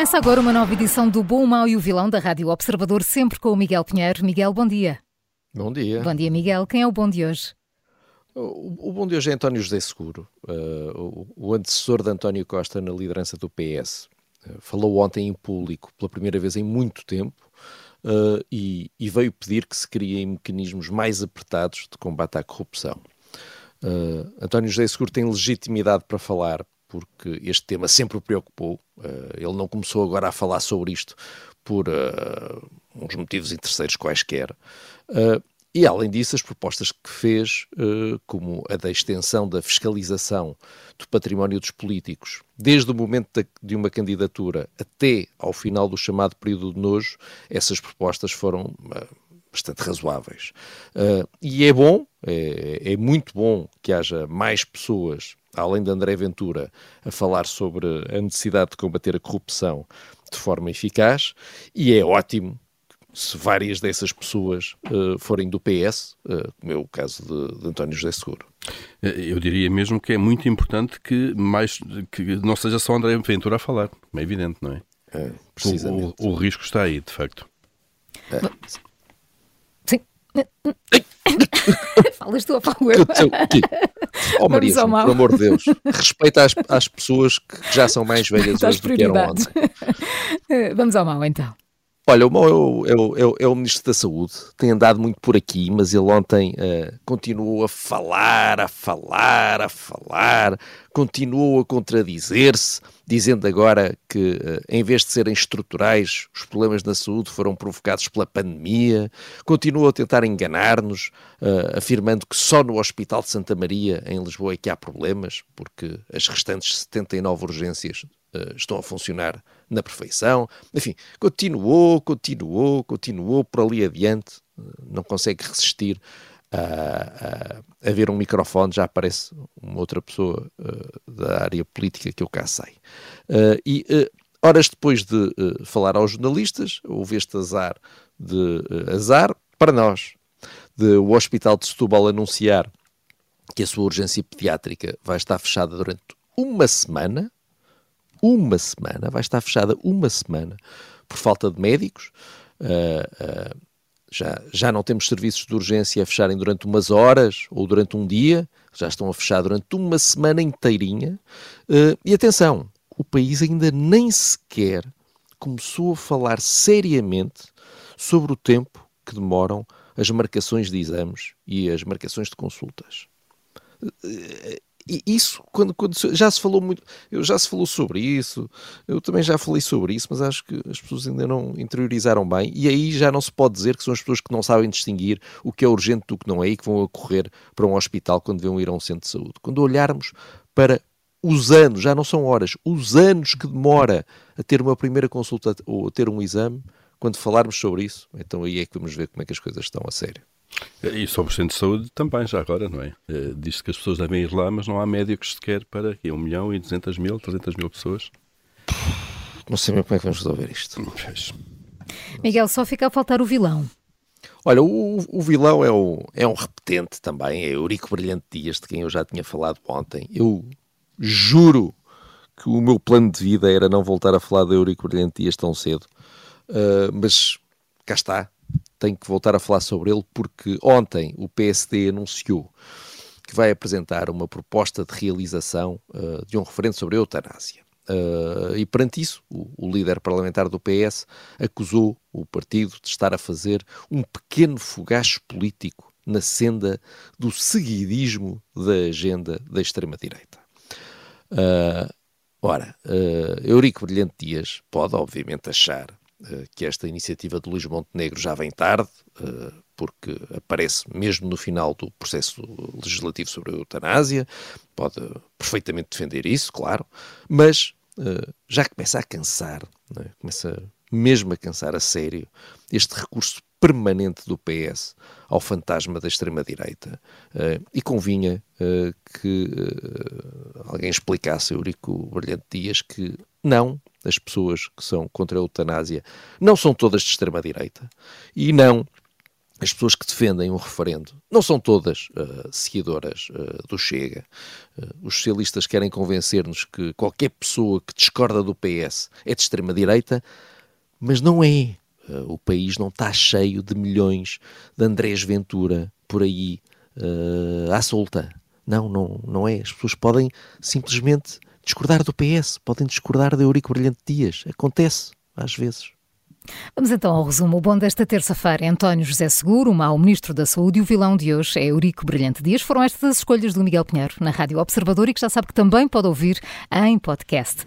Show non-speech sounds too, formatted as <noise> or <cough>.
Começa agora uma nova edição do Bom, o Mau e o Vilão da Rádio Observador, sempre com o Miguel Pinheiro. Miguel, bom dia. Bom dia. Bom dia, Miguel. Quem é o bom de hoje? O, o bom de hoje é António José Seguro, uh, o, o, antecessor de António Costa na liderança do PS. Uh, falou ontem em público, pela primeira vez em muito tempo, uh, e, e, veio pedir que se criem mecanismos mais apertados de combate à corrupção. António José Seguro tem legitimidade para falar porque este tema sempre o preocupou. Uh, ele não começou agora a falar sobre isto por uh, uns motivos interesseiros quaisquer. Uh, e, além disso, as propostas que fez, como a da extensão da fiscalização do património dos políticos, desde o momento de uma candidatura até ao final do chamado período de nojo, essas propostas foram bastante razoáveis. e é bom, é, é muito bom que haja mais pessoas além de André Ventura, a falar sobre a necessidade de combater a corrupção de forma eficaz, e é ótimo se várias dessas pessoas uh, forem do PS, uh, eh, como é o caso de, de, António José Seguro. Eu diria mesmo que é muito importante que, mais, que não seja só André Ventura a falar, é evidente, não é? é precisamente. O, o, o, risco está aí, de facto. É. <laughs> Falas tu ou falo eu? <laughs> Oh, Maria, por amor de Deus, respeita as, as pessoas que já são mais velhas <laughs> hoje do que eram ontem. Vamos ao mal então. Olha, Mão é é o, Ministro da Saúde, tem andado muito por aqui, mas ele ontem uh, continuou a falar, a falar, a falar, continuou a contradizer-se, dizendo agora que, uh, em vez de serem estruturais, os problemas na saúde foram provocados pela pandemia, continuou a tentar enganar-nos, uh, afirmando que só no Hospital de Santa Maria, em Lisboa, é que há problemas, porque as restantes 79 urgências uh, estão a funcionar na perfeição. Enfim, continuou, continuou, continuou por ali adiante, uh, não consegue resistir a, a, a, ver um microfone, já aparece uma outra pessoa uh, da área política que eu cá sei. e horas depois de falar aos jornalistas, houve este azar de azar para nós, de o Hospital de Setúbal anunciar que a sua urgência pediátrica vai estar fechada durante uma semana, uma semana, vai estar fechada uma semana por falta de médicos. Uh, uh, já, já não temos serviços de urgência a fecharem durante umas horas ou durante um dia, já estão a fechar durante uma semana inteirinha. Uh, e atenção, o país ainda nem sequer começou a falar seriamente sobre o tempo que demoram as marcações de exames e as marcações de consultas. E isso, quando, quando já se falou muito, eu já se falou sobre isso, eu também já falei sobre isso, mas acho que as pessoas ainda não interiorizaram bem, e aí já não se pode dizer que são as pessoas que não sabem distinguir o que é urgente do que não é e que vão correr para um hospital quando vão ir a um centro de saúde. Quando olharmos para os anos, já não são horas, os anos que demora a ter uma primeira consulta ou a ter um exame, quando falarmos sobre isso, então aí é que vamos ver como é que as coisas estão a sério. E sobre o centro de saúde também, já agora, não é? Eh, diz-se que as pessoas devem ir lá, mas não há médicos sequer para aqui, 1 milhão e 200 mil, 300 mil pessoas. Não sei bem como é que vamos resolver isto. Miguel, só fica a faltar o vilão. Olha, o, o vilão é, o, é um repetente também, é Eurico Brilhante Dias, de quem eu já tinha falado ontem. Eu juro que o meu plano de vida era não voltar a falar de Eurico Brilhante Dias tão cedo. Uh, mas cá está, tenho que voltar a falar sobre ele porque ontem o PSD anunciou que vai apresentar uma proposta de realização uh, de um referendo sobre a eutanásia. Uh, e perante isso, o, o, líder parlamentar do PS acusou o partido de estar a fazer um pequeno fogacho político na senda do seguidismo da agenda da extrema-direita. Uh, ora, Eurico Brilhante Dias pode, obviamente, achar que esta iniciativa de Luís Montenegro já vem tarde, uh, porque aparece mesmo no final do processo legislativo sobre a eutanásia, pode perfeitamente defender isso, claro, mas uh, já começa a cansar, é? começa mesmo a cansar a sério este recurso permanente do PS ao fantasma da extrema-direita. Uh, e convinha uh, que uh, alguém explicasse a Eurico Brilhante Dias que não, as pessoas que são contra a eutanásia não são todas de extrema-direita. E não, as pessoas que defendem um referendo não são todas seguidoras do Chega. Os socialistas querem convencer-nos que qualquer pessoa que discorda do PS é de extrema-direita, mas não é. O país não está cheio de milhões de Andrés Ventura por aí à solta. Não, não, não é. As pessoas podem simplesmente discordar do PS, podem discordar de Eurico Brilhante Dias. Acontece, às vezes. Vamos então ao resumo. O bom desta terça-feira é António José Seguro, o mau Ministro da Saúde, e o vilão de hoje é Eurico Brilhante Dias. Foram estas as escolhas do Miguel Pinheiro na Rádio Observador e que já sabe que também pode ouvir em podcast.